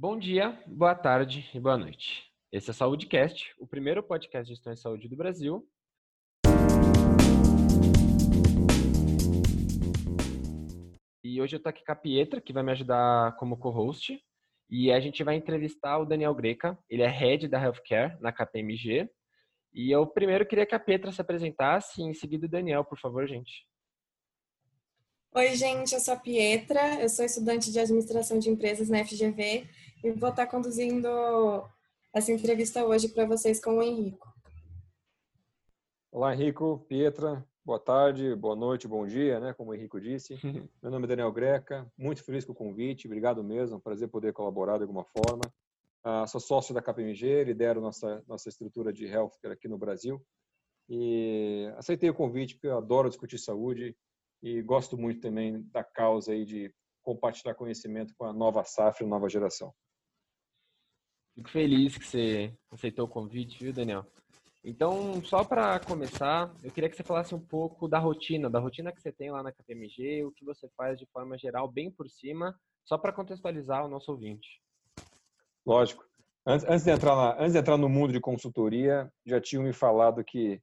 Bom dia, boa tarde e boa noite. Esse é SaúdeCast, o primeiro podcast de gestão em saúde do Brasil. E hoje eu tô aqui com a Pietra, que vai me ajudar como co-host. E a gente vai entrevistar o Daniel Greca, ele é Head da Healthcare na KPMG. E eu primeiro queria que a Pietra se apresentasse, e em seguida o Daniel, por favor, gente. Oi, gente, eu sou a Pietra, eu sou estudante de administração de empresas na FGV e vou estar conduzindo essa entrevista hoje para vocês com o Henrico. Olá, Henrico, Pietra, boa tarde, boa noite, bom dia, né? Como o Henrico disse. Meu nome é Daniel Greca, muito feliz com o convite, obrigado mesmo, prazer poder colaborar de alguma forma. Uh, sou sócio da KPMG, lidero nossa, nossa estrutura de healthcare aqui no Brasil e aceitei o convite porque eu adoro discutir saúde e gosto muito também da causa aí de compartilhar conhecimento com a nova safra e nova geração. Fico feliz que você aceitou o convite, viu, Daniel? Então, só para começar, eu queria que você falasse um pouco da rotina, da rotina que você tem lá na KPMG, o que você faz de forma geral, bem por cima, só para contextualizar o nosso ouvinte. Lógico. Antes, antes, de entrar na, antes de entrar no mundo de consultoria, já tinham me falado que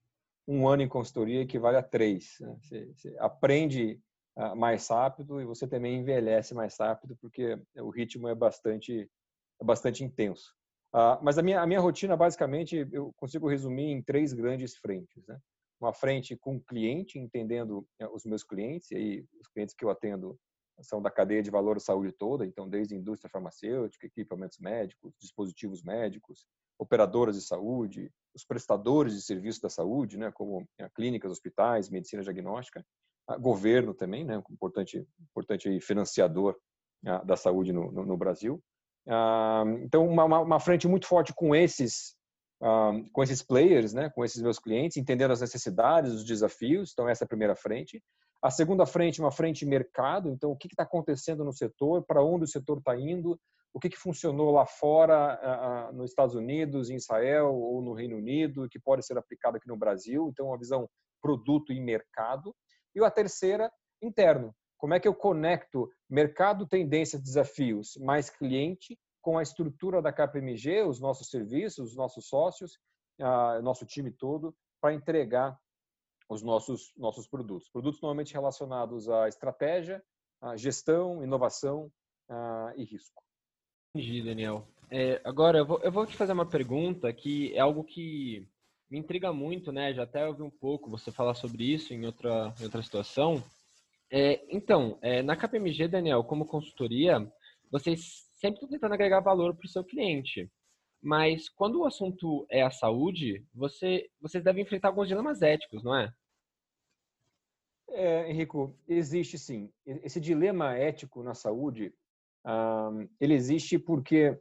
um ano em consultoria equivale a três. Né? Você, você, aprende uh, mais rápido e você também envelhece mais rápido, porque o ritmo é bastante, é bastante intenso. Uh, mas a minha, a minha rotina, basicamente, eu consigo resumir em três grandes frentes. Né? Uma frente com o cliente, entendendo uh, os meus clientes, e aí os clientes que eu atendo são da cadeia de valor saúde toda, então desde indústria farmacêutica, equipamentos médicos, dispositivos médicos, operadoras de saúde, os prestadores de serviços da saúde, né, como eh, clínicas, hospitais, medicina diagnóstica, governo também, né, importante, importante financiador da saúde no, no, no Brasil. Ah, então, uma, uma, frente muito forte com esses, ah, com esses players, né, com esses meus clientes, entendendo as necessidades, os desafios. Então, essa é a primeira frente. A segunda frente, uma frente mercado. Então, o que está acontecendo no setor, para onde o setor está indo, o que, que funcionou lá fora, nos Estados Unidos, em Israel ou no Reino Unido, que pode ser aplicado aqui no Brasil. Então, uma visão produto e mercado. E a terceira, interno. Como é que eu conecto mercado, tendências, desafios, mais cliente, com a estrutura da KPMG, os nossos serviços, os nossos sócios, o nosso time todo, para entregar os nossos, nossos produtos. Produtos normalmente relacionados à estratégia, à gestão, inovação e risco. Entendi, Daniel. É, agora, eu vou, eu vou te fazer uma pergunta que é algo que me intriga muito, né? Já até ouvi um pouco você falar sobre isso em outra, em outra situação. É, então, é, na KPMG, Daniel, como consultoria, vocês sempre estão tentando agregar valor para o seu cliente. Mas quando o assunto é a saúde, você, vocês devem enfrentar alguns dilemas éticos, não é? É, Henrico, existe sim. Esse dilema ético na saúde ele existe porque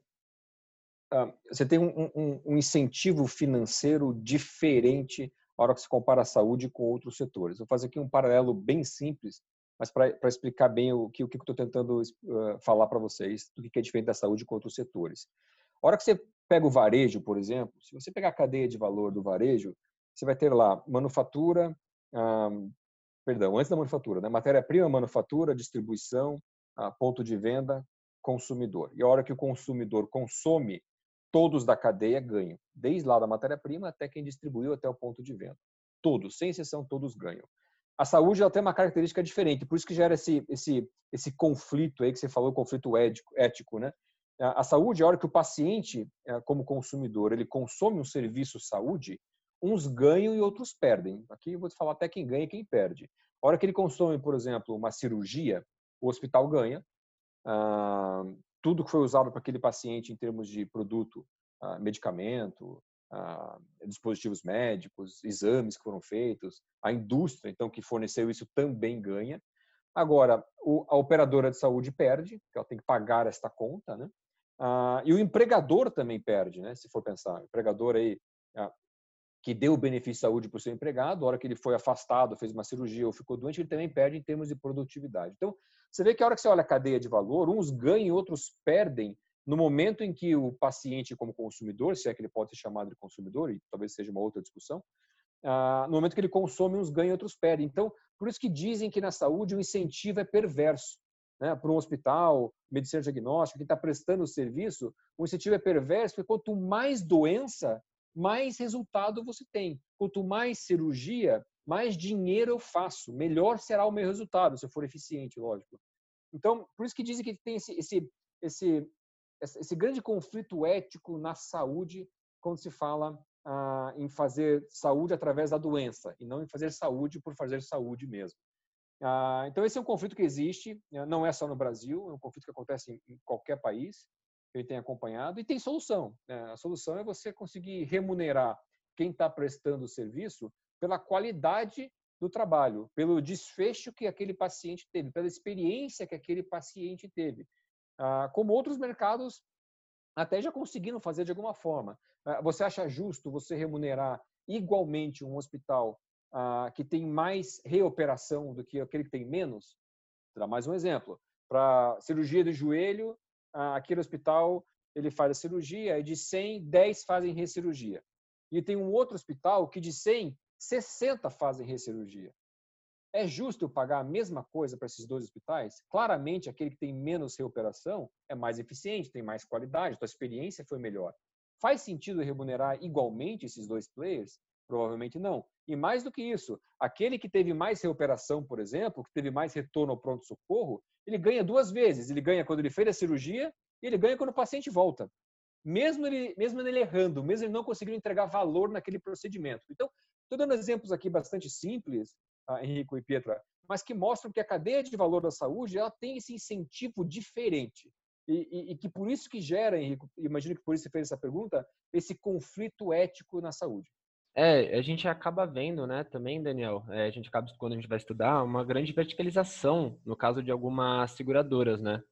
você tem um, um, um, incentivo financeiro diferente na hora que se compara a saúde com outros setores. Vou fazer aqui um paralelo bem simples, mas para explicar bem o que, o que estou tentando uh, falar para vocês do que é diferente da saúde com outros setores. A hora que você pega o varejo, por exemplo, se você pegar a cadeia de valor do varejo, você vai ter lá manufatura, perdão, antes da manufatura, né? matéria-prima, manufatura, distribuição, ponto de venda, consumidor. E a hora que o consumidor consome, todos da cadeia ganham, desde lá da matéria-prima até quem distribuiu até o ponto de venda. Todos, sem exceção, todos ganham. A saúde ela tem uma característica diferente, por isso que gera esse, esse, esse conflito aí que você falou, conflito ético, ético, né? A saúde, a hora que o paciente, é, como consumidor, ele consome um serviço saúde, uns ganham e outros perdem. Aqui eu vou te falar até quem ganha e quem perde. A hora que ele consome, por exemplo, uma cirurgia, o hospital ganha, ah, tudo que foi usado para aquele paciente em termos de produto, ah, medicamento, ah, dispositivos médicos, exames que foram feitos, a indústria então que forneceu isso também ganha. Agora, a operadora de saúde perde, porque ela tem que pagar esta conta, né? E o empregador também perde, né? Se for pensar, o empregador aí que deu o benefício de saúde para o seu empregado, a hora que ele foi afastado, fez uma cirurgia ou ficou doente, ele também perde em termos de produtividade. Então, você vê que a hora que você olha a cadeia de valor, uns ganham e outros perdem no momento em que o paciente, como consumidor, se é que ele pode ser chamado de consumidor, e talvez seja uma outra discussão, no momento que ele consome, uns ganham e outros perdem. Então, por isso que dizem que na saúde o incentivo é perverso. Né, para um hospital, medicina diagnóstica, quem está prestando o serviço, o incentivo é perverso, porque quanto mais doença, mais resultado você tem. Quanto mais cirurgia, mais dinheiro eu faço, melhor será o meu resultado, se eu for eficiente, lógico. Então, por isso que dizem que tem esse, esse, esse, esse grande conflito ético na saúde quando se fala ah, em fazer saúde através da doença e não em fazer saúde por fazer saúde mesmo. Ah, então, esse é um conflito que existe, né, não é só no Brasil, é um conflito que acontece em, qualquer país ele tem acompanhado e tem solução. Né? A solução é você conseguir remunerar quem está prestando o serviço pela qualidade do trabalho, pelo desfecho que aquele paciente teve, pela experiência que aquele paciente teve. Ah, como outros mercados até já conseguiram fazer de alguma forma. Ah, você acha justo você remunerar igualmente um hospital ah, que tem mais reoperação do que aquele que tem menos? Vou dar mais um exemplo. Para cirurgia do joelho, aquele hospital ele faz a cirurgia e de 100, 10 fazem recirurgia. E tem um outro hospital que de 100, 60 fazem recirurgia. É justo eu pagar a mesma coisa para esses dois hospitais? Claramente, aquele que tem menos reoperação é mais eficiente, tem mais qualidade, a experiência foi melhor. Faz sentido remunerar igualmente esses dois players? Provavelmente não. E mais do que isso, aquele que teve mais reoperação, por exemplo, que teve mais retorno ao pronto-socorro, ele ganha duas vezes. Ele ganha quando ele fez a cirurgia e ele ganha quando o paciente volta. Mesmo ele, mesmo ele errando, mesmo ele não conseguindo entregar valor naquele procedimento. Então, estou dando exemplos aqui bastante simples, Henrico e Pietra, mas que mostram que a cadeia de valor da saúde ela tem esse incentivo diferente. E, e, e, que por isso que gera, Henrico, imagino que por isso você fez essa pergunta, esse conflito ético na saúde. É, a gente acaba vendo, né, também, Daniel, é, a gente acaba, quando a gente vai estudar, uma grande verticalização, no caso de algumas seguradoras, né?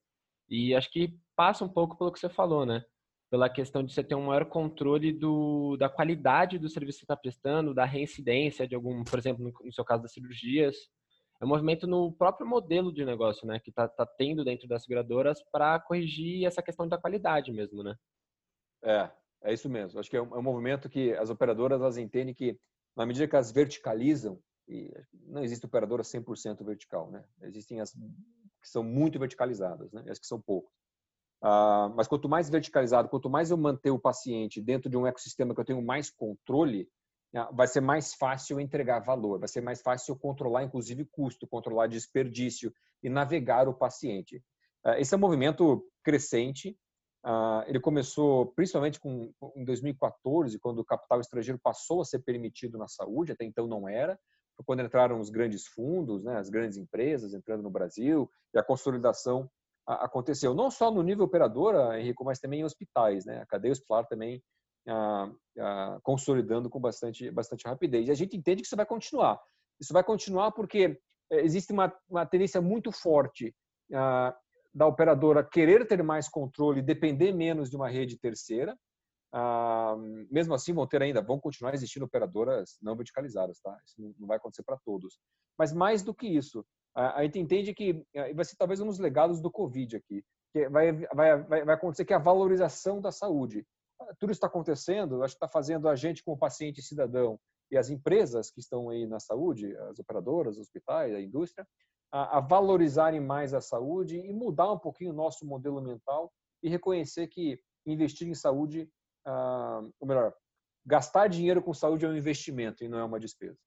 E acho que passa um pouco pelo que você falou, né? pela questão de você ter um maior controle do, da qualidade do serviço que você está prestando, da reincidência de algum, por exemplo, no, no, seu caso das cirurgias. É um movimento no próprio modelo de negócio, né, que está tá tendo dentro das seguradoras para corrigir essa questão da qualidade mesmo, né? É, é isso mesmo. Acho que é um, é um movimento que as operadoras elas entendem que, na medida que elas verticalizam, e não existe operadora 100% vertical, né? Existem as que são muito verticalizadas, né? E as que são poucas. Uh, mas quanto mais verticalizado, quanto mais eu manter o paciente dentro de um ecossistema que eu tenho mais controle, uh, vai ser mais fácil entregar valor, vai ser mais fácil controlar, inclusive, custo, controlar desperdício e navegar o paciente. Uh, esse é um movimento crescente. Ah, ele começou principalmente com, em 2014, quando o capital estrangeiro passou a ser permitido na saúde, até então não era. Quando entraram os grandes fundos, né, as grandes empresas entrando no Brasil e a consolidação aconteceu, não só no nível operadora, Henrico, mas também em hospitais, né? A cadeia hospitalar também ah, ah, consolidando com bastante, bastante rapidez. E a gente entende que isso vai continuar. Isso vai continuar porque eh, existe uma, uma tendência muito forte da operadora querer ter mais controle, depender menos de uma rede terceira. Ah, mesmo assim, vão ter ainda, vão continuar existindo operadoras não verticalizadas, tá? Isso não vai acontecer para todos. Mas mais do que isso, a gente entende que eh, vai ser talvez um dos legados do Covid aqui, que vai, vai, vai, vai acontecer que a valorização da saúde. Tudo está acontecendo, acho que está fazendo a gente como paciente cidadão e as empresas que estão aí na saúde, as operadoras, os hospitais, a indústria, a, a valorizarem mais a saúde e mudar um pouquinho o nosso modelo mental e reconhecer que investir em saúde, ah, ou melhor, gastar dinheiro com saúde é um investimento e não é uma despesa.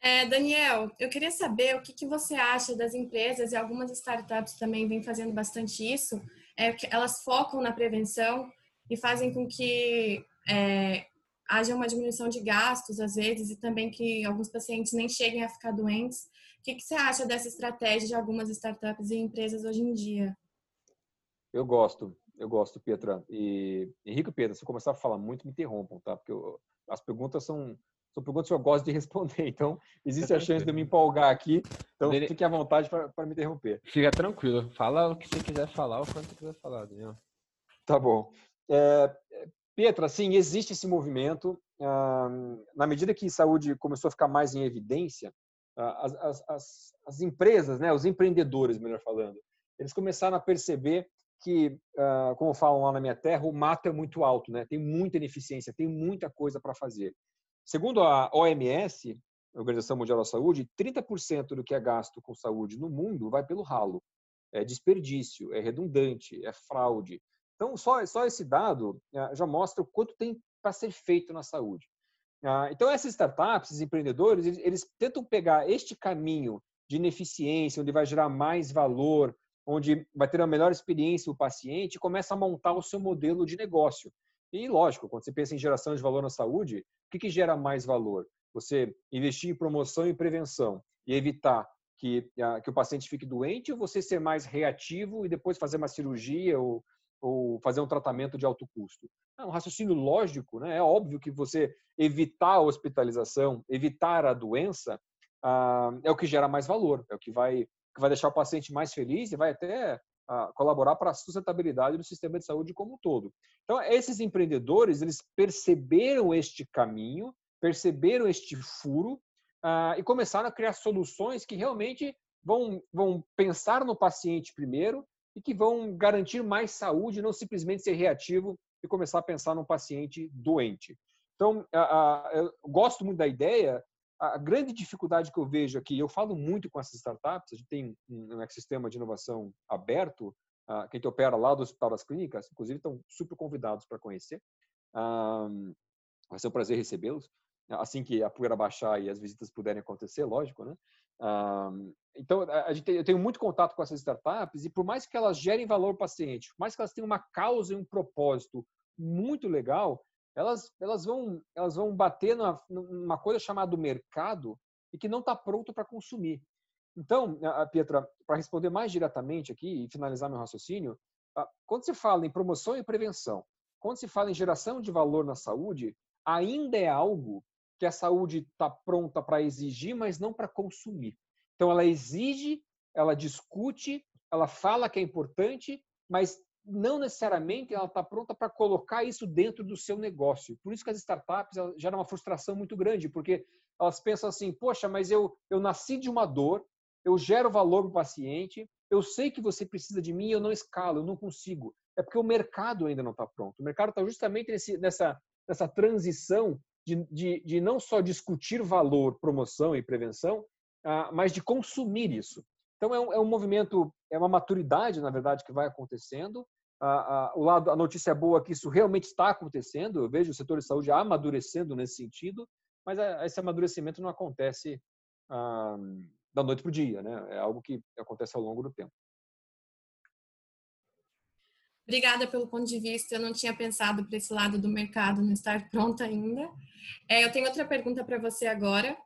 É, Daniel, eu queria saber o que, que, você acha das empresas e algumas startups também vêm fazendo bastante isso. É, elas focam na prevenção e fazem com que é, haja uma diminuição de gastos às vezes e também que alguns pacientes nem cheguem a ficar doentes. O que, que você acha dessa estratégia de algumas startups e empresas hoje em dia? Eu gosto, eu gosto, Pietra. E Henrique e Pedro, se eu começar a falar muito, me interrompam, tá? Porque eu, as perguntas são são perguntas que eu gosto de responder, então existe a chance de eu me empolgar aqui, então Dele... fique à vontade para me interromper. Fica tranquilo, fala o que você quiser falar, o quanto você quiser falar, Daniel. Tá bom. É, Petra, sim, existe esse movimento. Ah, na medida que saúde começou a ficar mais em evidência, ah, as, as, as, as empresas, né, os empreendedores, melhor falando, eles começaram a perceber que, ah, como falam lá na minha terra, o mato é muito alto, né? tem muita ineficiência, tem muita coisa para fazer. Segundo a OMS, Organização Mundial da Saúde, 30% do que é gasto com saúde no mundo vai pelo ralo. É desperdício, é redundante, é fraude. Então, só, só esse dado é, já mostra o quanto tem para ser feito na saúde. Ah, então, essas startups, esses empreendedores, eles, eles tentam pegar este caminho de ineficiência, onde vai gerar mais valor, onde vai ter uma melhor experiência o paciente, e começa a montar o seu modelo de negócio. E, lógico, quando você pensa em geração de valor na saúde, o que, que gera mais valor? Você investir em promoção e prevenção e evitar que, que o paciente fique doente ou você ser mais reativo e depois fazer uma cirurgia ou, ou fazer um tratamento de alto custo? É um raciocínio lógico, né? É óbvio que você evitar a hospitalização, evitar a doença, ah, é o que gera mais valor, é o que vai, que vai deixar o paciente mais feliz e vai até ah, colaborar para a sustentabilidade do sistema de saúde como um todo. Então, esses empreendedores, eles perceberam este caminho, perceberam este furo ah, e começaram a criar soluções que realmente vão, vão pensar no paciente primeiro e que vão garantir mais saúde, não simplesmente ser reativo e começar a pensar num paciente doente. Então, eu gosto muito da ideia, a grande dificuldade que eu vejo aqui, eu falo muito com essas startups, a gente tem um ecossistema de inovação aberto, uh, que a gente opera lá do Hospital das Clínicas, inclusive estão super convidados para conhecer. Vai ser um prazer recebê-los, assim que a poeira baixar e as visitas puderem acontecer, lógico, né? Um, então, a gente eu tenho muito contato com essas startups e por mais que elas gerem valor para o paciente, por mais que elas tenham uma causa e um propósito muito legal, elas, elas, vão, elas vão bater numa, numa coisa chamada mercado e que não está pronto para consumir. Então, Pietra, para responder mais diretamente aqui e finalizar meu raciocínio, quando se fala em promoção e prevenção, quando se fala em geração de valor na saúde, ainda é algo que a saúde está pronta para exigir, mas não para consumir. Então, ela exige, ela discute, ela fala que é importante, mas não necessariamente ela está pronta para colocar isso dentro do seu negócio. Por isso que as startups geram uma frustração muito grande, porque elas pensam assim, poxa, mas eu, eu nasci de uma dor, eu gero valor para o paciente, eu sei que você precisa de mim, eu não escalo, eu não consigo. É porque o mercado ainda não está pronto. O mercado está justamente nesse, nessa, nessa transição de, de, de não só discutir valor, promoção e prevenção, ah, mas de consumir isso. Então é um, é um movimento, é uma maturidade, na verdade, que vai acontecendo. A, a, o lado, a notícia é boa que isso realmente está acontecendo. Eu vejo o setor de saúde amadurecendo nesse sentido, mas a, esse amadurecimento não acontece ah, da noite para o dia, né? É algo que acontece ao longo do tempo. Obrigada pelo ponto de vista. Eu não tinha pensado para esse lado do mercado não estar pronto ainda. É, eu tenho outra pergunta para você agora.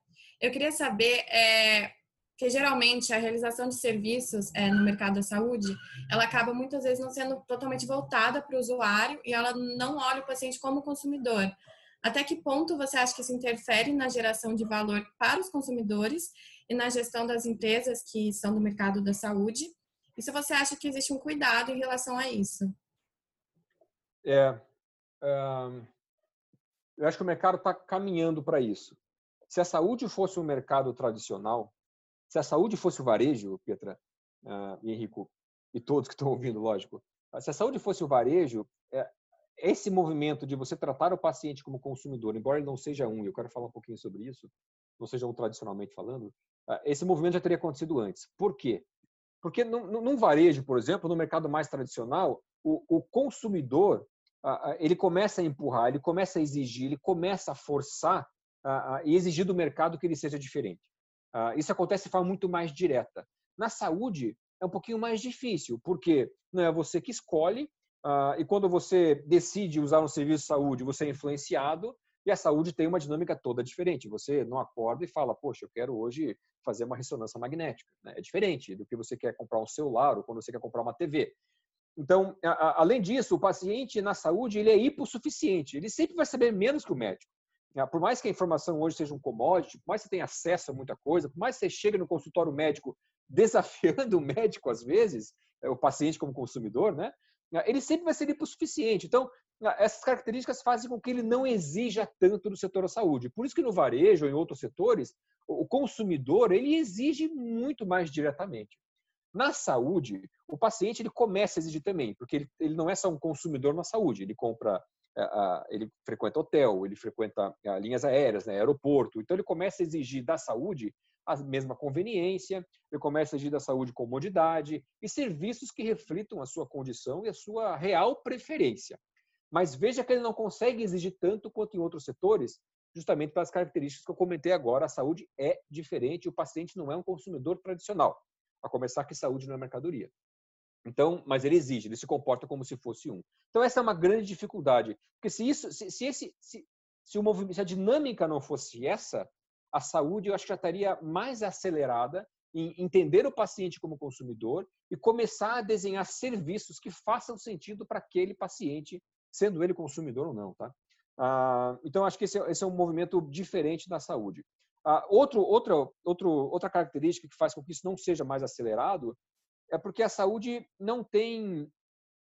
Eu queria saber é, que geralmente a realização de serviços é, no mercado da saúde, ela acaba muitas vezes não sendo totalmente voltada para o usuário e ela não olha o paciente como consumidor. Até que ponto você acha que isso interfere na geração de valor para os consumidores e na gestão das empresas que são do mercado da saúde? E se você acha que existe um cuidado em relação a isso? É, um, eu acho que o mercado está caminhando para isso. Se a saúde fosse um mercado tradicional, se a saúde fosse o varejo, Petra uh, e Henrico, e todos que estão ouvindo, lógico, se a saúde fosse o varejo, é, esse movimento de você tratar o paciente como consumidor, embora ele não seja um, eu quero falar um pouquinho sobre isso, não seja um tradicionalmente falando, uh, esse movimento já teria acontecido antes. Por quê? Porque num, varejo, por exemplo, no mercado mais tradicional, o, o consumidor ele começa a empurrar, ele começa a exigir, ele começa a forçar e exigir do mercado que ele seja diferente. Ah, isso acontece de forma muito mais direta. Na saúde, é um pouquinho mais difícil, porque não é você que escolhe, ah, e quando você decide usar um serviço de saúde, você é influenciado, e a saúde tem uma dinâmica toda diferente. Você não acorda e fala, poxa, eu quero hoje fazer uma ressonância magnética. Né? É diferente do que você quer comprar um celular ou quando você quer comprar uma TV. Então, além disso, o paciente na saúde ele é hipossuficiente. Ele sempre vai saber menos que o médico. Ah, por mais que a informação hoje seja um commodity, por mais que você tenha acesso a muita coisa, por mais que você chegue no consultório médico desafiando o médico às vezes, é, o paciente como consumidor, né? Ele sempre vai ser hipossuficiente. Então, essas características fazem com que ele não exija tanto do setor da saúde. Por isso que no varejo ou em outros setores, o consumidor ele exige muito mais diretamente. Na saúde, o paciente ele começa a exigir também, porque ele, ele não é só um consumidor na saúde, ele compra ele frequenta hotel, ele frequenta linhas aéreas, né, aeroporto. Então ele começa a exigir da saúde a mesma conveniência, ele começa a exigir da saúde comodidade e serviços que reflitam a sua condição e a sua real preferência. Mas veja que ele não consegue exigir tanto quanto em outros setores, justamente pelas características que eu comentei agora. A saúde é diferente, o paciente não é um consumidor tradicional, a começar que saúde não é mercadoria. Então, mas ele exige, ele se comporta como se fosse um. Então essa é uma grande dificuldade, porque se isso, se, se esse, se, se o movimento, se a dinâmica não fosse essa, a saúde eu acho que já estaria mais acelerada em entender o paciente como consumidor e começar a desenhar serviços que façam sentido para aquele paciente, sendo ele consumidor ou não, tá? Ah, então acho que esse, é, esse, é um movimento diferente da saúde. Ah, outro, outra, outro, outra característica que faz com que isso não seja mais acelerado é porque a saúde não tem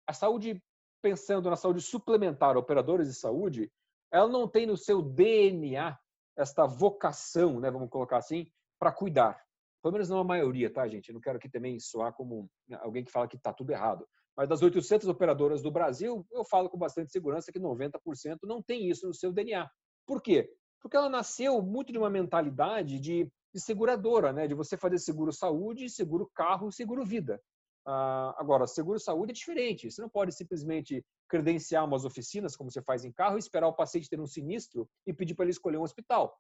a saúde pensando na saúde suplementar, operadores de saúde, ela não tem no seu DNA esta vocação, né, vamos colocar assim, para cuidar. Pelo menos não a maioria, tá, gente? Eu não quero aqui também soar como alguém que fala que está tudo errado. Mas das 800 operadoras do Brasil, eu falo com bastante segurança que 90% não tem isso no seu DNA. Por quê? Porque ela nasceu muito de uma mentalidade de, de seguradora, né? de você fazer seguro saúde, seguro carro, seguro vida. Ah, agora, seguro saúde é diferente. Você não pode simplesmente credenciar umas oficinas, como você faz em carro, e esperar o paciente ter um sinistro e pedir para ele escolher um hospital.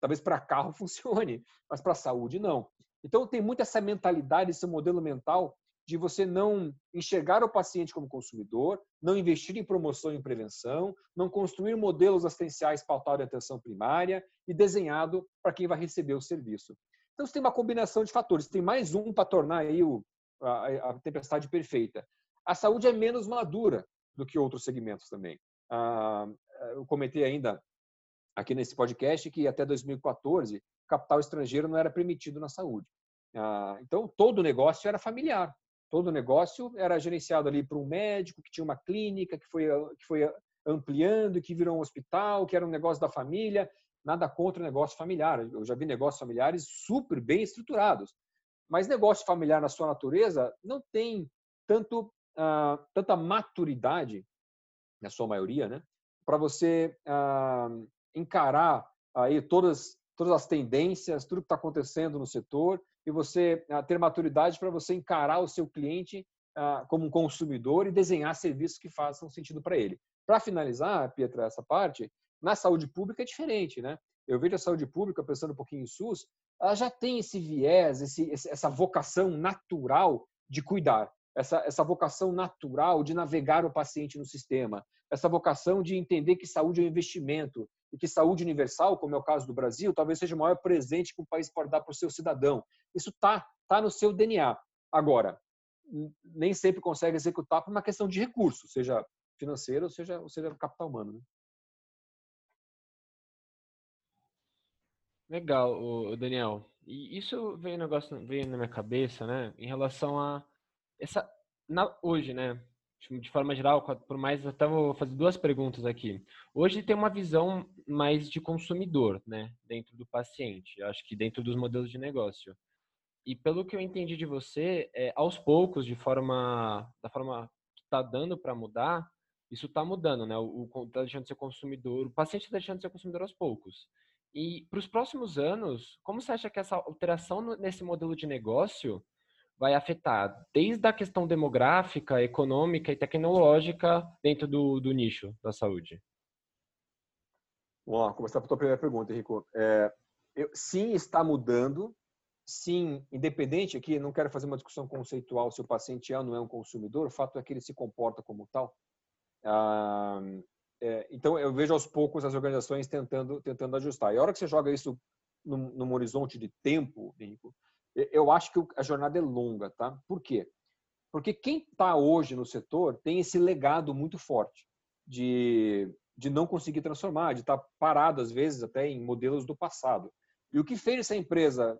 Talvez para carro funcione, mas para saúde não. Então, tem muito essa mentalidade, esse modelo mental de você não enxergar o paciente como consumidor, não investir em promoção e prevenção, não construir modelos assistenciais pautados em atenção primária e desenhado para quem vai receber o serviço. Então, você tem uma combinação de fatores. Tem mais um para tornar aí o, a, a tempestade perfeita. A saúde é menos madura do que outros segmentos também. Ah, eu comentei ainda aqui nesse podcast que até 2014 capital estrangeiro não era permitido na saúde. Ah, então todo o negócio era familiar, todo o negócio era gerenciado ali por um médico que tinha uma clínica que foi que foi ampliando, que virou um hospital, que era um negócio da família. Nada contra o negócio familiar. Eu já vi negócios familiares super bem estruturados, mas negócio familiar, na sua natureza, não tem tanto, uh, tanta maturidade, na sua maioria, né? para você uh, encarar aí todas, todas as tendências, tudo que está acontecendo no setor, e você uh, ter maturidade para você encarar o seu cliente como um consumidor e desenhar serviços que façam sentido para ele. Para finalizar, Pietra, essa parte, na saúde pública é diferente, né? Eu vejo a saúde pública, pensando um pouquinho em SUS, ela já tem esse viés, esse, essa vocação natural de cuidar, essa, essa vocação natural de navegar o paciente no sistema, essa vocação de entender que saúde é um investimento e que saúde universal, como é o caso do Brasil, talvez seja o maior presente que o país pode dar para o seu cidadão. Isso está tá no seu DNA. Agora, nem sempre consegue executar por uma questão de recurso, seja financeiro, seja, seja capital humano. Né? Legal, Daniel. E isso veio um negócio veio na minha cabeça, né? Em relação a essa na, hoje, né? De forma geral, por mais até vou fazer duas perguntas aqui. Hoje tem uma visão mais de consumidor, né? Dentro do paciente. Eu acho que dentro dos modelos de negócio. E pelo que eu entendi de você, é, aos poucos, de forma da forma que está dando para mudar, isso está mudando, né? O, tá deixando de ser consumidor, o paciente está deixando de ser consumidor aos poucos. E para os próximos anos, como você acha que essa alteração nesse modelo de negócio vai afetar desde a questão demográfica, econômica e tecnológica dentro do, do nicho da saúde? Vamos lá, começar a tua primeira pergunta, Henrico. É, eu, sim, está mudando. Sim, independente aqui, não quero fazer uma discussão conceitual se o paciente é ou não é um consumidor, o fato é que ele se comporta como tal. Ah, é, então, eu vejo aos poucos as organizações tentando, tentando ajustar. E a hora que você joga isso num, num horizonte de tempo, Henrico, eu acho que a jornada é longa, tá? Por quê? Porque quem está hoje no setor tem esse legado muito forte de, de não conseguir transformar, de estar tá parado, às vezes, até em modelos do passado. E o que fez essa empresa,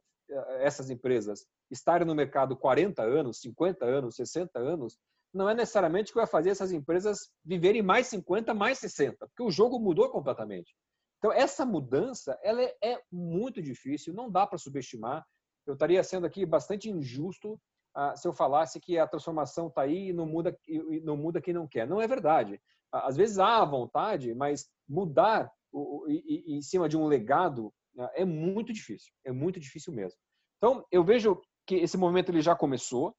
essas empresas estarem no mercado 40 anos, 50 anos, 60 anos, não é necessariamente que vai fazer essas empresas viverem mais 50, mais 60, porque o jogo mudou completamente. Então, essa mudança ela é, é muito difícil, não dá para subestimar. Eu estaria sendo aqui bastante injusto uh, se eu falasse que a transformação está aí e não muda, e não muda quem não quer. Não é verdade. Às vezes há vontade, mas mudar em cima de um legado né, é muito difícil, é muito difícil mesmo. Então, eu vejo que esse movimento ele já começou,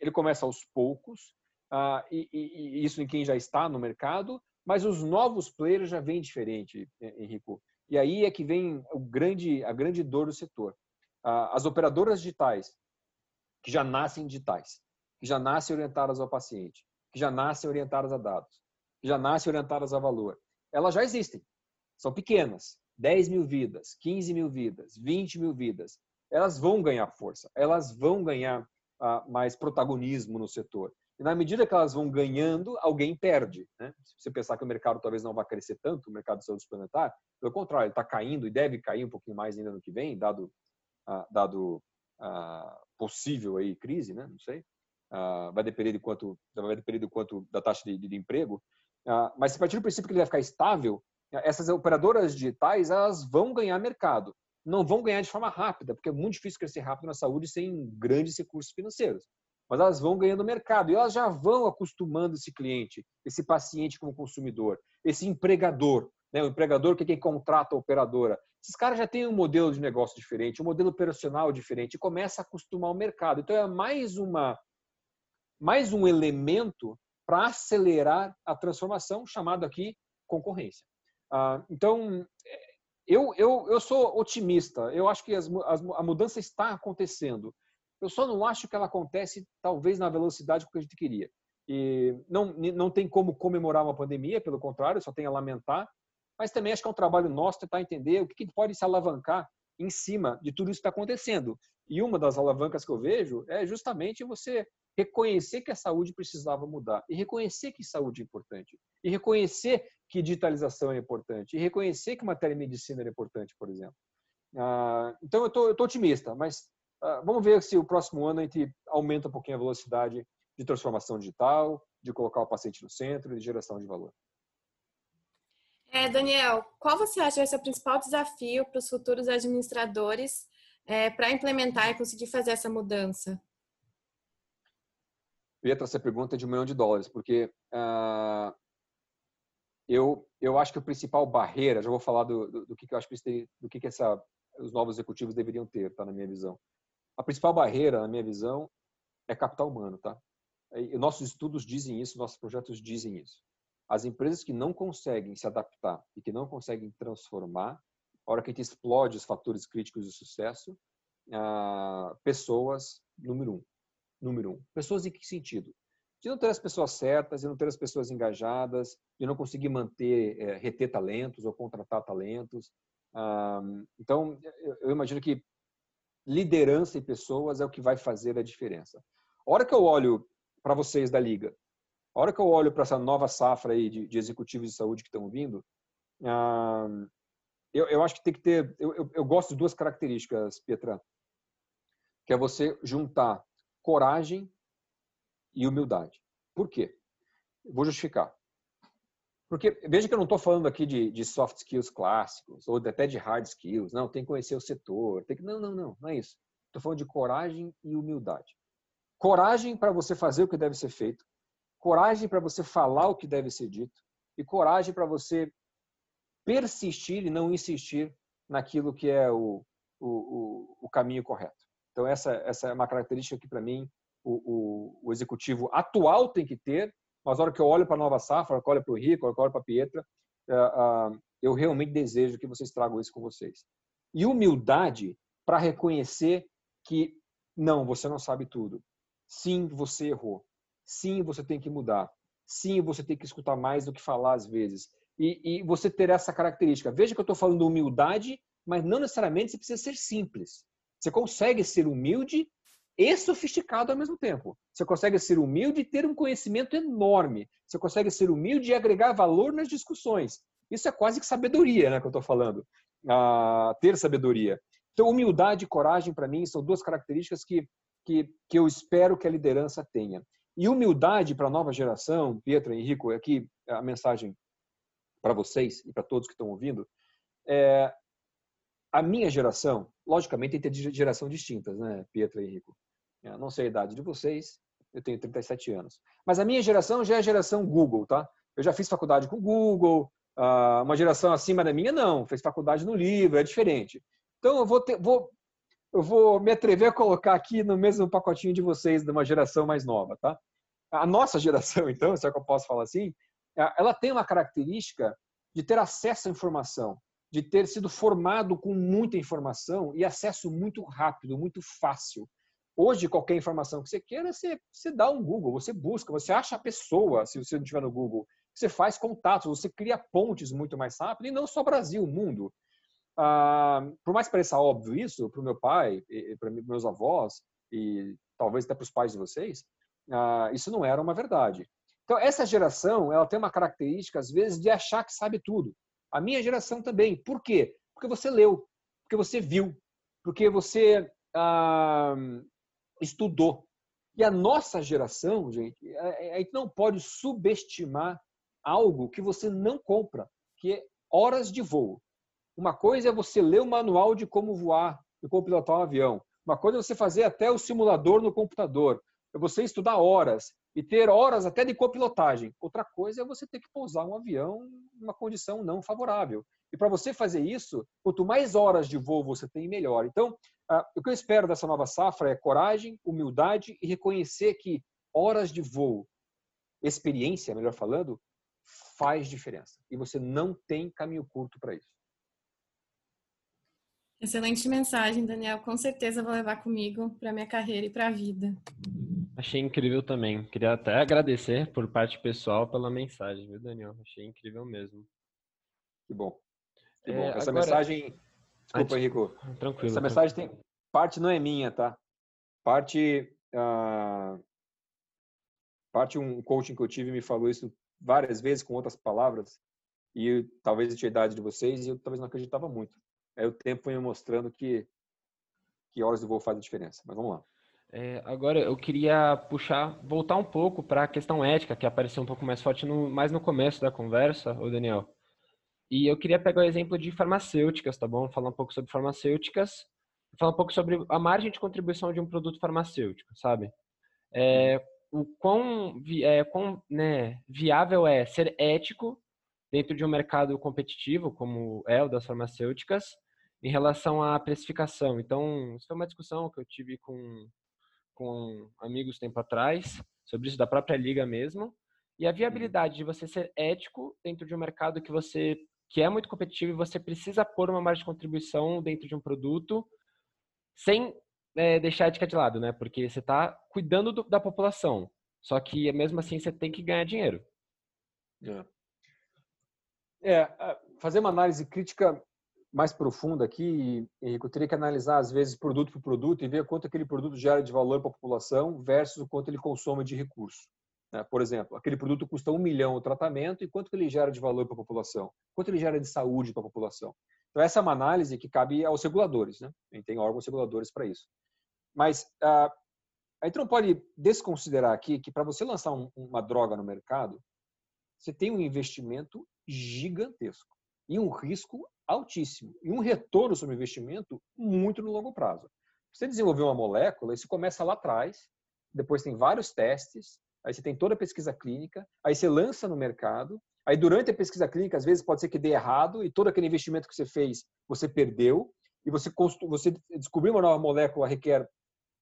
ele começa aos poucos, e isso em quem já está no mercado, mas os novos players já vêm diferente, Henrico. E aí é que vem o grande, a grande dor do setor. As operadoras digitais, que já nascem digitais, que já nascem orientadas ao paciente, que já nascem orientadas a dados, que já nascem orientadas a valor, elas já existem. São pequenas, 10 mil vidas, 15 mil vidas, 20 mil vidas. Elas vão ganhar força, elas vão ganhar uh, mais protagonismo no setor. E na medida que elas vão ganhando, alguém perde. Né? Se você pensar que o mercado talvez não vá crescer tanto, o mercado de saúde suplementar, pelo contrário, ele está caindo e deve cair um pouquinho mais ainda no que vem, dado, uh, dado uh, possível aí crise, né? não sei. vai depender de quanto, vai depender do quanto da taxa de, de emprego. mas se partir do princípio que ele vai ficar estável, essas operadoras digitais elas vão ganhar mercado. Não vão ganhar de forma rápida, porque é muito difícil crescer rápido na saúde sem grandes recursos financeiros mas elas vão ganhando mercado e elas já vão acostumando esse cliente, esse paciente como consumidor, esse empregador, né? o empregador que é quem contrata a operadora. Esses caras já têm um modelo de negócio diferente, um modelo operacional diferente e começa a acostumar o mercado. Então é mais uma mais um elemento para acelerar a transformação, chamado aqui concorrência. Ah, então eu, eu, eu sou otimista. Eu acho que as, as, a mudança está acontecendo. Eu só não acho que ela acontece, talvez, na velocidade que a gente queria. E não, não tem como comemorar uma pandemia, pelo contrário, só tem a lamentar. Mas também acho que é um trabalho nosso tentar entender o que, que pode se alavancar em cima de tudo isso que está acontecendo. E uma das alavancas que eu vejo é justamente você reconhecer que a saúde precisava mudar e reconhecer que saúde é importante e reconhecer que digitalização é importante e reconhecer que matéria medicina é importante, por exemplo. Ah, então eu estou otimista, mas ah, vamos ver se o próximo ano a gente aumenta um pouquinho a velocidade de transformação digital, de colocar o paciente no centro de geração de valor. É, Daniel, qual você acha que ser o principal desafio para os futuros administradores é, para implementar e conseguir fazer essa mudança? Eu ia trazer essa pergunta de um milhão de dólares, porque uh, eu, eu acho que a principal barreira, já vou falar do, do, do que, que eu acho que, do que, que essa, os novos executivos deveriam ter, tá, na minha visão. A principal barreira, na minha visão, é capital humano, tá? E nossos estudos dizem isso, nossos projetos dizem isso. As empresas que não conseguem se adaptar e que não conseguem transformar, a hora que a gente explode os fatores críticos de sucesso, ah, pessoas, número um. Número um. Pessoas em que sentido? De não ter as pessoas certas, de não ter as pessoas engajadas, de não conseguir manter, é, reter talentos ou contratar talentos. Ah, então, eu imagino que liderança e pessoas é o que vai fazer a diferença. A hora que eu olho para vocês da liga, a hora que eu olho para essa nova safra aí de, de, executivos de saúde que estão vindo, ah, eu, eu, acho que tem que ter. Eu, eu, eu gosto de duas características, Pietra, que é você juntar coragem e humildade. Por quê? vou justificar. Porque veja que eu não estou falando aqui de, de, soft skills clássicos ou até de hard skills. Não, tem que conhecer o setor. Tem que... Não, não, não, não é isso. Estou falando de coragem e humildade. Coragem para você fazer o que deve ser feito, coragem para você falar o que deve ser dito e coragem para você persistir e não insistir naquilo que é o, o, o caminho correto. Então essa, essa é uma característica que para mim o, o, o executivo atual tem que ter mas na hora que eu olho para a nova safra, que eu olho para o Rico, que eu olho para a Pietra, é, eu realmente desejo que vocês tragam isso com vocês. E humildade para reconhecer que não, você não sabe tudo. Sim, você errou. Sim, você tem que mudar. Sim, você tem que escutar mais do que falar às vezes. E, e você ter essa característica. Veja que eu estou falando humildade, mas não necessariamente você precisa ser simples. Você consegue ser humilde e sofisticado ao mesmo tempo. Você consegue ser humilde e ter um conhecimento enorme. Você consegue ser humilde e agregar valor nas discussões. Isso é quase que sabedoria, né, que eu estou falando. Ah, ter sabedoria. Então, humildade e coragem, para mim, são duas características que, que, que eu espero que a liderança tenha. E humildade para a nova geração, Pietro, Henrico, aqui a mensagem para vocês e para todos que estão ouvindo, é, a minha geração, logicamente, tem geração distintas, né, Pietro e Henrico? Eu não sei a idade de vocês, eu tenho 37 anos. Mas a minha geração já é a geração Google, tá? Eu já fiz faculdade com Google, uh, uma geração acima da minha não, fez faculdade no livro, é diferente. Então eu vou, ter, vou, eu vou me atrever a colocar aqui no mesmo pacotinho de vocês de uma geração mais nova, tá? A nossa geração, então, se é que eu posso falar assim, ela tem uma característica de ter acesso à informação, de ter sido formado com muita informação e acesso muito rápido, muito fácil. Hoje, qualquer informação que você queira, você, você dá um Google, você busca, você acha a pessoa, se você não estiver no Google. Você faz contatos, você cria pontes muito mais rápido, e não só Brasil, mundo. Ah, por mais que pareça óbvio isso, para o meu pai, para meus avós, e talvez até para os pais de vocês, ah, isso não era uma verdade. Então, essa geração, ela tem uma característica, às vezes, de achar que sabe tudo. A minha geração também. Por quê? Porque você leu, porque você viu, porque você ah, estudou. E a nossa geração, gente, a gente não pode subestimar algo que você não compra, que é horas de voo. Uma coisa é você ler o manual de como voar e como pilotar um avião. Uma coisa é você fazer até o simulador no computador. É você estudar horas e ter horas até de copilotagem. Outra coisa é você ter que pousar um avião em uma condição não favorável. E para você fazer isso, quanto mais horas de voo você tem, melhor. Então, ah, o que eu espero dessa nova safra é coragem, humildade e reconhecer que horas de voo, experiência, melhor falando, faz diferença. E você não tem caminho curto para isso. Excelente mensagem, Daniel. Com certeza vou levar comigo para minha carreira e para a vida. Achei incrível também. Queria até agradecer por parte pessoal pela mensagem, viu, Daniel? Achei incrível mesmo. Que bom. Que é, bom. Essa agora... mensagem. Desculpa, Henrico. Tranquilo. Essa mensagem tem. Parte não é minha, tá? Parte. Uh... Parte um coaching que eu tive me falou isso várias vezes com outras palavras e talvez eu tinha idade de vocês e eu talvez não acreditava muito. Aí o tempo foi me mostrando que que horas de voo faz a diferença. Mas vamos lá. É, agora eu queria puxar, voltar um pouco para a questão ética que apareceu um pouco mais forte no, mais no começo da conversa, o Daniel. E eu queria pegar o exemplo de farmacêuticas, tá bom? Falar um pouco sobre farmacêuticas, falar um pouco sobre a margem de contribuição de um produto farmacêutico, sabe? É, o quão, é, quão né, viável é ser ético dentro de um mercado competitivo, como é o das farmacêuticas, em relação à precificação. Então, isso foi uma discussão que eu tive com, com amigos tempo atrás, sobre isso da própria liga mesmo, e a uhum. viabilidade de você ser ético dentro de um mercado que você que é muito competitivo e você precisa pôr uma margem de contribuição dentro de um produto sem é, deixar a ética de lado, né? Porque você está cuidando do, da população, só que mesmo assim você tem que ganhar dinheiro. É. é fazer uma análise crítica mais profunda aqui, Henrique, eu teria que analisar, às vezes, produto por produto e ver quanto aquele produto gera de valor para a população versus o quanto ele consome de recurso. Né? Por exemplo, aquele produto custa um milhão o tratamento e quanto ele gera de valor para a população? Quanto ele gera de saúde para a população? Então, essa é uma análise que cabe aos reguladores. Né? Gente tem órgãos reguladores para isso. Mas ah, a gente não pode desconsiderar aqui que para você lançar um, uma droga no mercado, você tem um investimento gigantesco e um risco altíssimo e um retorno sobre o investimento muito no longo prazo. Você desenvolver uma molécula, isso começa lá atrás, depois tem vários testes, aí você tem toda a pesquisa clínica, aí você lança no mercado, aí durante a pesquisa clínica, às vezes pode ser que dê errado e todo aquele investimento que você fez, você perdeu, e você, você descobrir uma nova molécula requer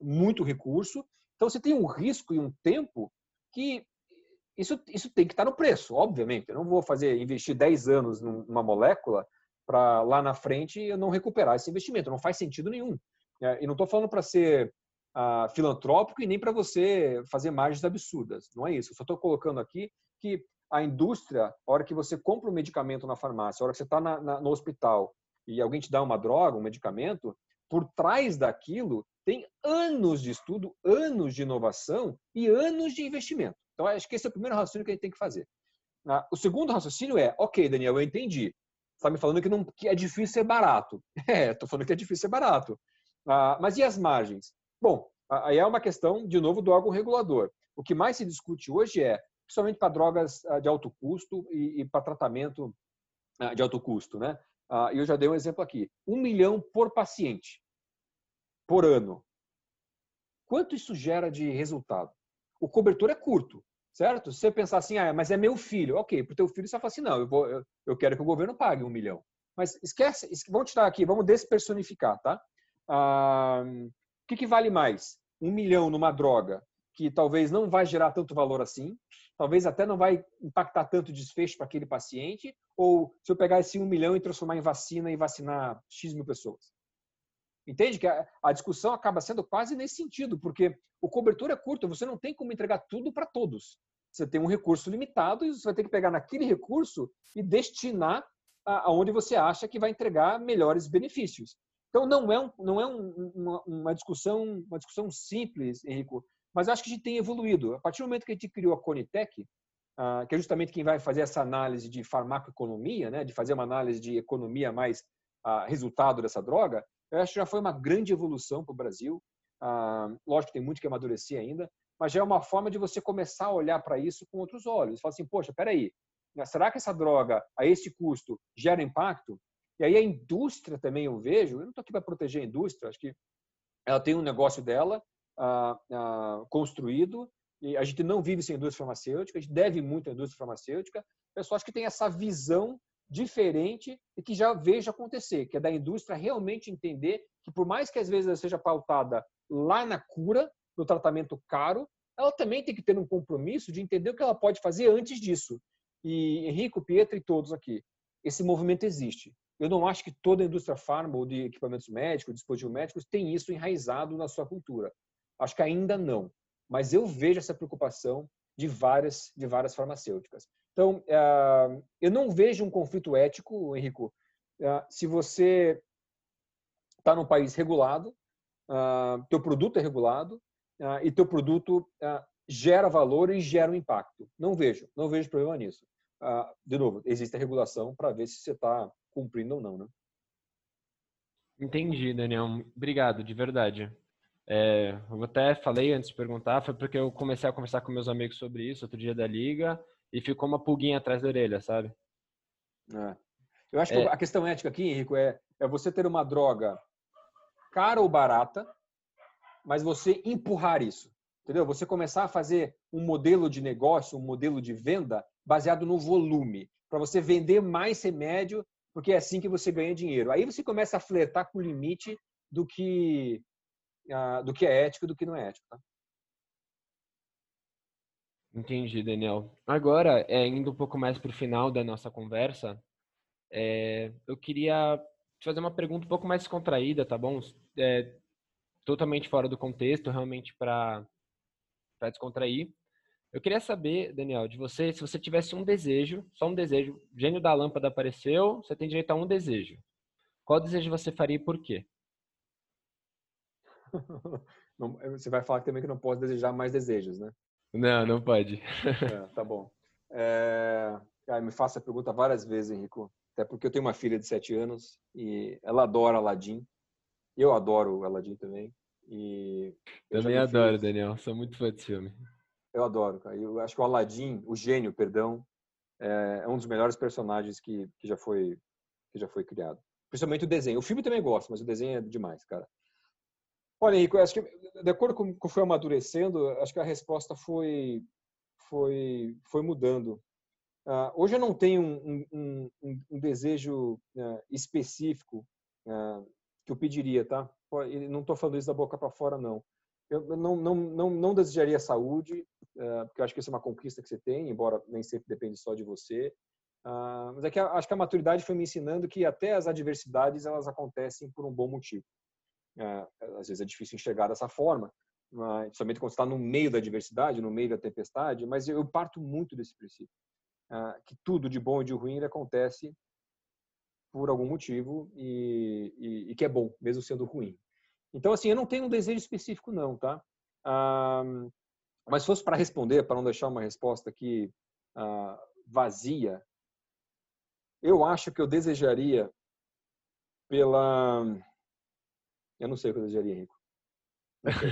muito recurso, então você tem um risco e um tempo que isso, isso tem que estar no preço, obviamente. Eu não vou fazer investir 10 anos numa molécula para lá na frente eu não recuperar esse investimento. Não faz sentido nenhum. É, e não estou falando para ser ah, filantrópico e nem para você fazer margens absurdas. Não é isso. Eu só estou colocando aqui que a indústria, a hora que você compra um medicamento na farmácia, a hora que você está no hospital e alguém te dá uma droga, um medicamento, por trás daquilo tem anos de estudo, anos de inovação e anos de investimento. Então, acho que esse é o primeiro raciocínio que a gente tem que fazer. Ah, o segundo raciocínio é, ok, Daniel, eu entendi está me falando que, não, que é difícil ser barato. É, estou falando que é difícil ser barato. Ah, mas e as margens? Bom, aí é uma questão, de novo, do órgão regulador. O que mais se discute hoje é, principalmente para drogas ah, de alto custo e, para tratamento de alto custo, né? E eu já dei um exemplo aqui. Um milhão por paciente, por ano. Quanto isso gera de resultado? O cobertor é curto, certo? Se você pensar assim, ah, mas é meu filho, ok, para o teu filho você fala assim, não, eu, vou, eu, eu, quero que o governo pague um milhão. Mas esquece, vamos tirar aqui, vamos despersonificar, tá? Ah, o que, que vale mais? Um milhão numa droga que talvez não vai gerar tanto valor assim, talvez até não vai impactar tanto desfecho para aquele paciente, ou se eu pegar esse um milhão e transformar em vacina e vacinar X mil pessoas. Entende que a, a discussão acaba sendo quase nesse sentido, porque o cobertor é curto, você não tem como entregar tudo para todos. Você tem um recurso limitado e você vai ter que pegar naquele recurso e destinar aonde você acha que vai entregar melhores benefícios. Então não é, um, não é um, uma, uma, discussão uma discussão simples, Henrico, mas acho que a gente tem evoluído. A partir do momento que a gente criou a Conitec, ah, que é justamente quem vai fazer essa análise de farmacoeconomia, né, de fazer uma análise de economia mais ah, resultado dessa droga, eu acho que já foi uma grande evolução para o Brasil. Ah, lógico que tem muito que amadurecer ainda, mas já é uma forma de você começar a olhar para isso com outros olhos. Falar assim, poxa, peraí, né, será que essa droga, a esse custo, gera impacto? E aí a indústria também eu vejo, eu não estou aqui para proteger a indústria, acho que ela tem um negócio dela, construído e a gente não vive sem indústria farmacêutica, a gente deve muito à indústria farmacêutica, pessoas que têm essa visão diferente e que já vejo acontecer, que é da indústria realmente entender que por mais que às vezes ela seja pautada lá na cura, no tratamento caro, ela também tem que ter um compromisso de entender o que ela pode fazer antes disso. E Henrico, Pietro e todos aqui, esse movimento existe. Eu não acho que toda a indústria farma ou de equipamentos médicos, dispositivos médicos, tem isso enraizado na sua cultura. Acho que ainda não, mas eu vejo essa preocupação de várias de várias farmacêuticas. Então, eh, eu não vejo um conflito ético, Henrico, eh, se você está num país regulado, eh, teu produto é regulado e teu produto gera valor e gera um impacto. Não vejo, não vejo problema nisso. De novo, existe a regulação para ver se você está cumprindo ou não, né? Entendi, Daniel. Obrigado, de verdade. É, eu até falei antes de perguntar, foi porque eu comecei a conversar com meus amigos sobre isso outro dia da liga e ficou uma pulguinha atrás da orelha, sabe? É. Eu acho que é. a questão ética aqui, Henrico, é, é você ter uma droga cara ou barata, mas você empurrar isso, entendeu? Você começar a fazer um modelo de negócio, um modelo de venda baseado no volume, para você vender mais remédio, porque é assim que você ganha dinheiro. Aí você começa a flertar com o limite do que do que é ético e do que não é ético. Tá? Entendi, Daniel. Agora, é, indo um pouco mais para o final da nossa conversa, é, eu queria te fazer uma pergunta um pouco mais contraída, tá bom? É, totalmente fora do contexto, realmente para descontrair. Eu queria saber, Daniel, de você, se você tivesse um desejo, só um desejo, gênio da lâmpada apareceu, você tem direito a um desejo. Qual desejo você faria e por quê? você vai falar também que não pode desejar mais desejos, né? Não, não pode. É, tá bom. É... Ah, me faça a pergunta várias vezes, Henrico. Até porque eu tenho uma filha de sete anos e ela adora Aladdin. Eu adoro Aladdin também. E também adoro, fiz... Daniel. Sou muito fã desse filme. Eu adoro, cara. Eu acho que o Aladdin, o gênio, perdão, é, é um dos melhores personagens que, que já foi que já foi criado. Principalmente o desenho. O filme também gosto, mas o desenho é demais, cara. Olha, Henrique, acho que de acordo com o que foi amadurecendo, acho que a resposta foi foi foi mudando. Uh, hoje eu não tenho um, um, um, um desejo uh, específico uh, que eu pediria, tá? Não estou falando isso da boca para fora, não. Eu não, não, não, não desejaria saúde, porque eu acho que isso é uma conquista que você tem, embora nem sempre depende só de você. mas é que acho que a maturidade foi me ensinando que até as adversidades elas acontecem por um bom motivo. É, às vezes é difícil enxergar dessa forma, principalmente quando está no meio da diversidade, no meio da tempestade, mas eu parto muito desse princípio, é, que tudo de bom e de ruim acontece por algum motivo e, e, e, que é bom, mesmo sendo ruim. Então, assim, eu não tenho um desejo específico, não, tá? Ah, mas se fosse para responder, para não deixar uma resposta aqui ah, vazia, eu acho que eu desejaria pela eu não sei o que eu desejaria, Rico.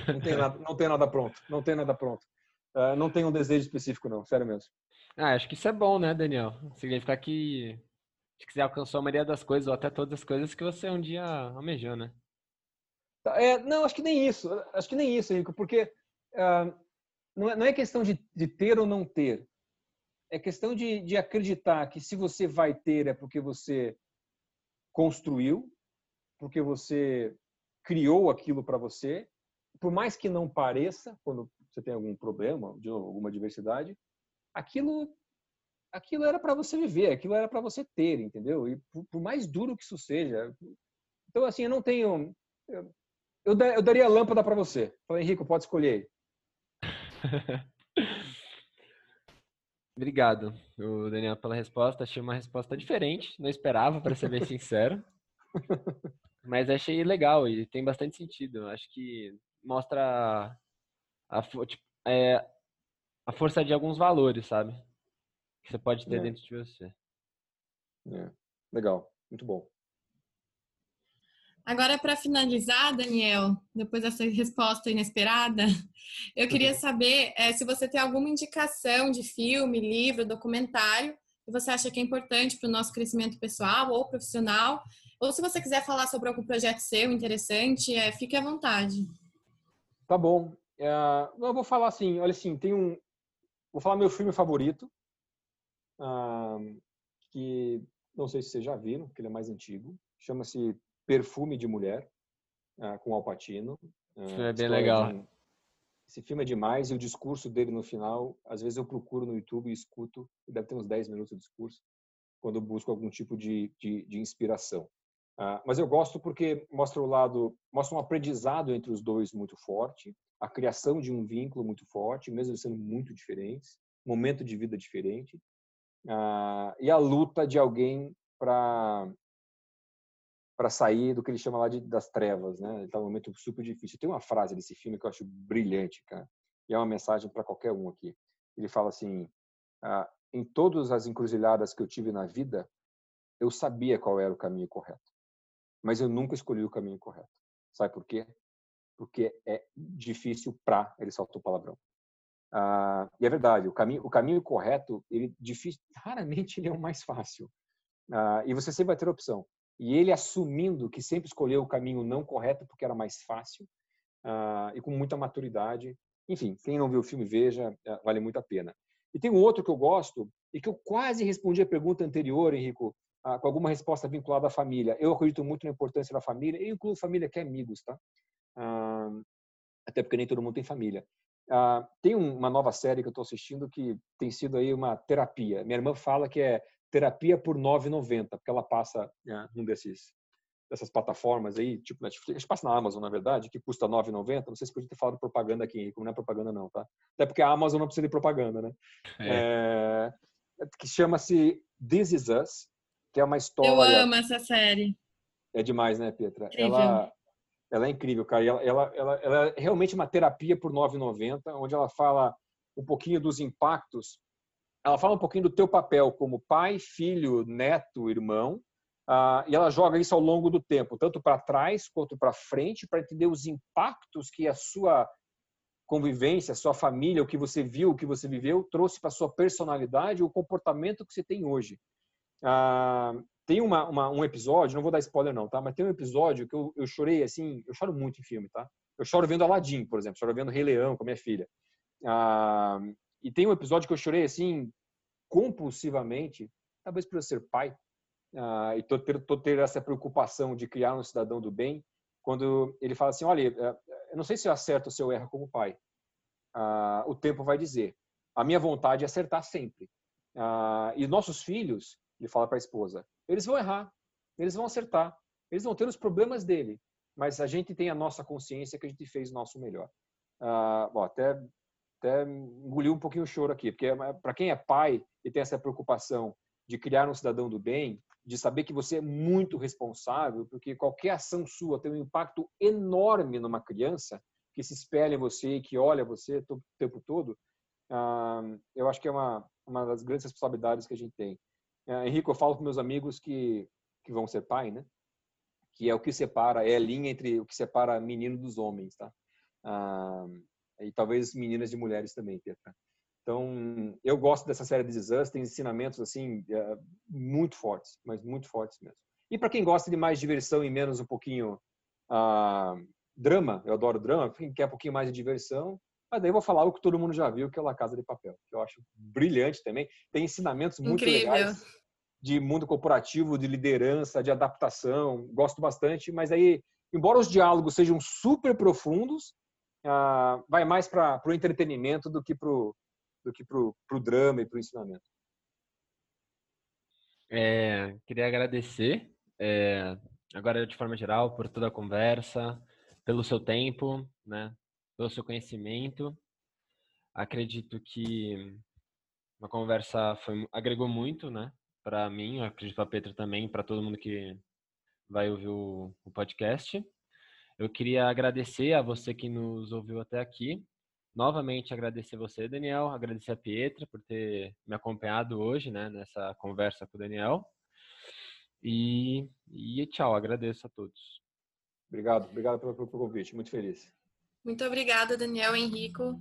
Não tem nada, não tem nada pronto. Não tem nada pronto. Uh, não tem um desejo específico, não. Sério mesmo. Ah, acho que isso é bom, né, Daniel? Significa que se quiser alcançou a maioria das coisas, ou até todas as coisas que você um dia almejou, né? Tá, é, não, acho que nem isso. Acho que nem isso, Rico, porque uh, não é, não é questão de, de ter ou não ter. É questão de, de acreditar que se você vai ter é porque você construiu, porque você criou aquilo para você, por mais que não pareça, quando você tem algum problema, de novo, alguma diversidade, aquilo aquilo era para você viver, aquilo era para você ter, entendeu? E por, por, mais duro que isso seja. Então, assim, eu não tenho. Eu, eu, eu daria a lâmpada para você. Falei, Henrique, pode escolher. Obrigado, o Daniel, pela resposta. Achei uma resposta diferente, não esperava, para ser bem sincero. Mas achei legal e tem bastante sentido. Acho que mostra a, tipo, é, a força de alguns valores, sabe? Que você pode ter é. dentro de você. É. Legal, muito bom. Agora, para finalizar, Daniel, depois dessa resposta inesperada, eu queria uhum. saber é, se você tem alguma indicação de filme, livro, documentário que você acha que é importante para o nosso crescimento pessoal ou profissional, ou se você quiser falar sobre algum projeto seu interessante, é, fique à vontade. Tá bom. É, eu vou falar assim, olha assim, tem um, vou falar meu filme favorito, que não sei se vocês já viram, porque ele é mais antigo, chama-se Perfume de Mulher, uh, com Alpatino. Uh, Isso é bem legal. De, esse filme é demais e o discurso dele no final, às vezes eu procuro no YouTube e escuto, deve ter uns 10 minutos de discurso, quando eu busco algum tipo de, de, de inspiração. Uh, mas eu gosto porque mostra o lado, mostra um aprendizado entre os dois muito forte, a criação de um vínculo muito forte, mesmo sendo muito diferentes, momento de vida diferente, uh, e a luta de alguém para para sair do que ele chama lá de, das trevas, né? Ele tá num momento super difícil. Tem uma frase desse filme que eu acho brilhante, cara. E é uma mensagem para qualquer um aqui. Ele fala assim: ah, em todas as encruzilhadas que eu tive na vida, eu sabia qual era o caminho correto, mas eu nunca escolhi o caminho correto. Sabe por quê? Porque é difícil para ele saltou o palavrão. Ah, e é verdade, o caminho, o caminho correto, ele difícil, raramente ele é o mais fácil. Ah, e você sempre vai ter opção e ele assumindo que sempre escolheu o caminho não correto porque era mais fácil uh, e com muita maturidade. Enfim, quem não viu o filme, veja, uh, vale muito a pena. E tem um outro que eu gosto e que eu quase respondi a pergunta anterior, Henrico, com alguma resposta vinculada à família. Eu acredito muito na importância da família, eu incluo família que é amigos, tá? até porque nem todo mundo tem família. tem uma nova série que eu estou assistindo que tem sido aí uma terapia. Minha irmã fala que é terapia por 9,90, porque ela passa né, num desses dessas plataformas aí, tipo Netflix, passa na Amazon, na verdade, que custa 9,90. Não sei se podia ter falado propaganda aqui, como não é propaganda não, tá? Até porque a Amazon não precisa de propaganda, né? É. É, que chama-se This Is Us, que é uma história... Eu amo essa série. É demais, né, Petra? Ela, ela é incrível, cara. Ela, ela, ela, ela é realmente uma terapia por 9,90, onde ela fala um pouquinho dos impactos ela fala um pouquinho do teu papel como pai, filho, neto, irmão, uh, e ela joga isso ao longo do tempo, tanto para trás quanto para frente, para entender os impactos que a sua convivência, a sua família, o que você viu, o que você viveu, trouxe para a sua personalidade, o comportamento que você tem hoje. Uh, tem uma, uma, um episódio, não vou dar spoiler não, tá? Mas tem um episódio que eu, eu chorei assim, eu choro muito em filme, tá? Eu choro vendo Aladdin, por exemplo, choro vendo Rei Leão com a minha filha. Uh, e tem um episódio que eu chorei assim compulsivamente, talvez por eu ser pai uh, e tô ter, ter essa preocupação de criar um cidadão do bem, quando ele fala assim, olha, eh, eu não sei se eu acerto ou se eu erro como pai. Uh, o tempo vai dizer. A minha vontade é acertar sempre. Uh, e nossos filhos, ele fala para a esposa, eles vão errar, eles vão acertar, eles vão ter os problemas dele, mas a gente tem a nossa consciência que a gente fez o nosso melhor. Uh, bom, até até engoliu um pouquinho o choro aqui, porque para quem é pai e tem essa preocupação de criar um cidadão do bem, de saber que você é muito responsável, porque qualquer ação sua tem um impacto enorme numa criança que se espelha em você que olha você o tempo todo, ah, eu acho que é uma, uma das grandes responsabilidades que a gente tem. Ah, Henrique, eu falo com meus amigos que, que vão ser pai, né? Que é o que separa, é a linha entre o que separa menino dos homens, tá? Ah, e talvez meninas de mulheres também, Petra. Então, eu gosto dessa série de Us, tem ensinamentos assim é, muito fortes, mas muito fortes mesmo. E para quem gosta de mais diversão e menos um pouquinho uh, drama, eu adoro drama, quem quer um pouquinho mais de diversão, Mas daí eu vou falar o que todo mundo já viu, que é La Casa de Papel, que eu acho brilhante também. Tem ensinamentos muito Incrível. legais de mundo corporativo, de liderança, de adaptação. Gosto bastante, mas aí, embora os diálogos sejam super profundos, ah, vai mais para o entretenimento do que para pro drama e para o ensinamento. É, queria agradecer, é, agora de forma geral, por toda a conversa, pelo seu tempo, né, pelo seu conhecimento. Acredito que uma conversa foi, agregou muito, né, para mim, acredito para a Petra também, para todo mundo que vai ouvir o, o podcast. Eu queria agradecer a você que nos ouviu até aqui. Novamente agradecer você, Daniel, agradecer a Pietra por ter me acompanhado hoje, né, nessa conversa com o Daniel. E, e tchau, agradeço a todos. Obrigado, obrigado pelo, pelo convite, muito feliz. Muito obrigada, Daniel Henrico.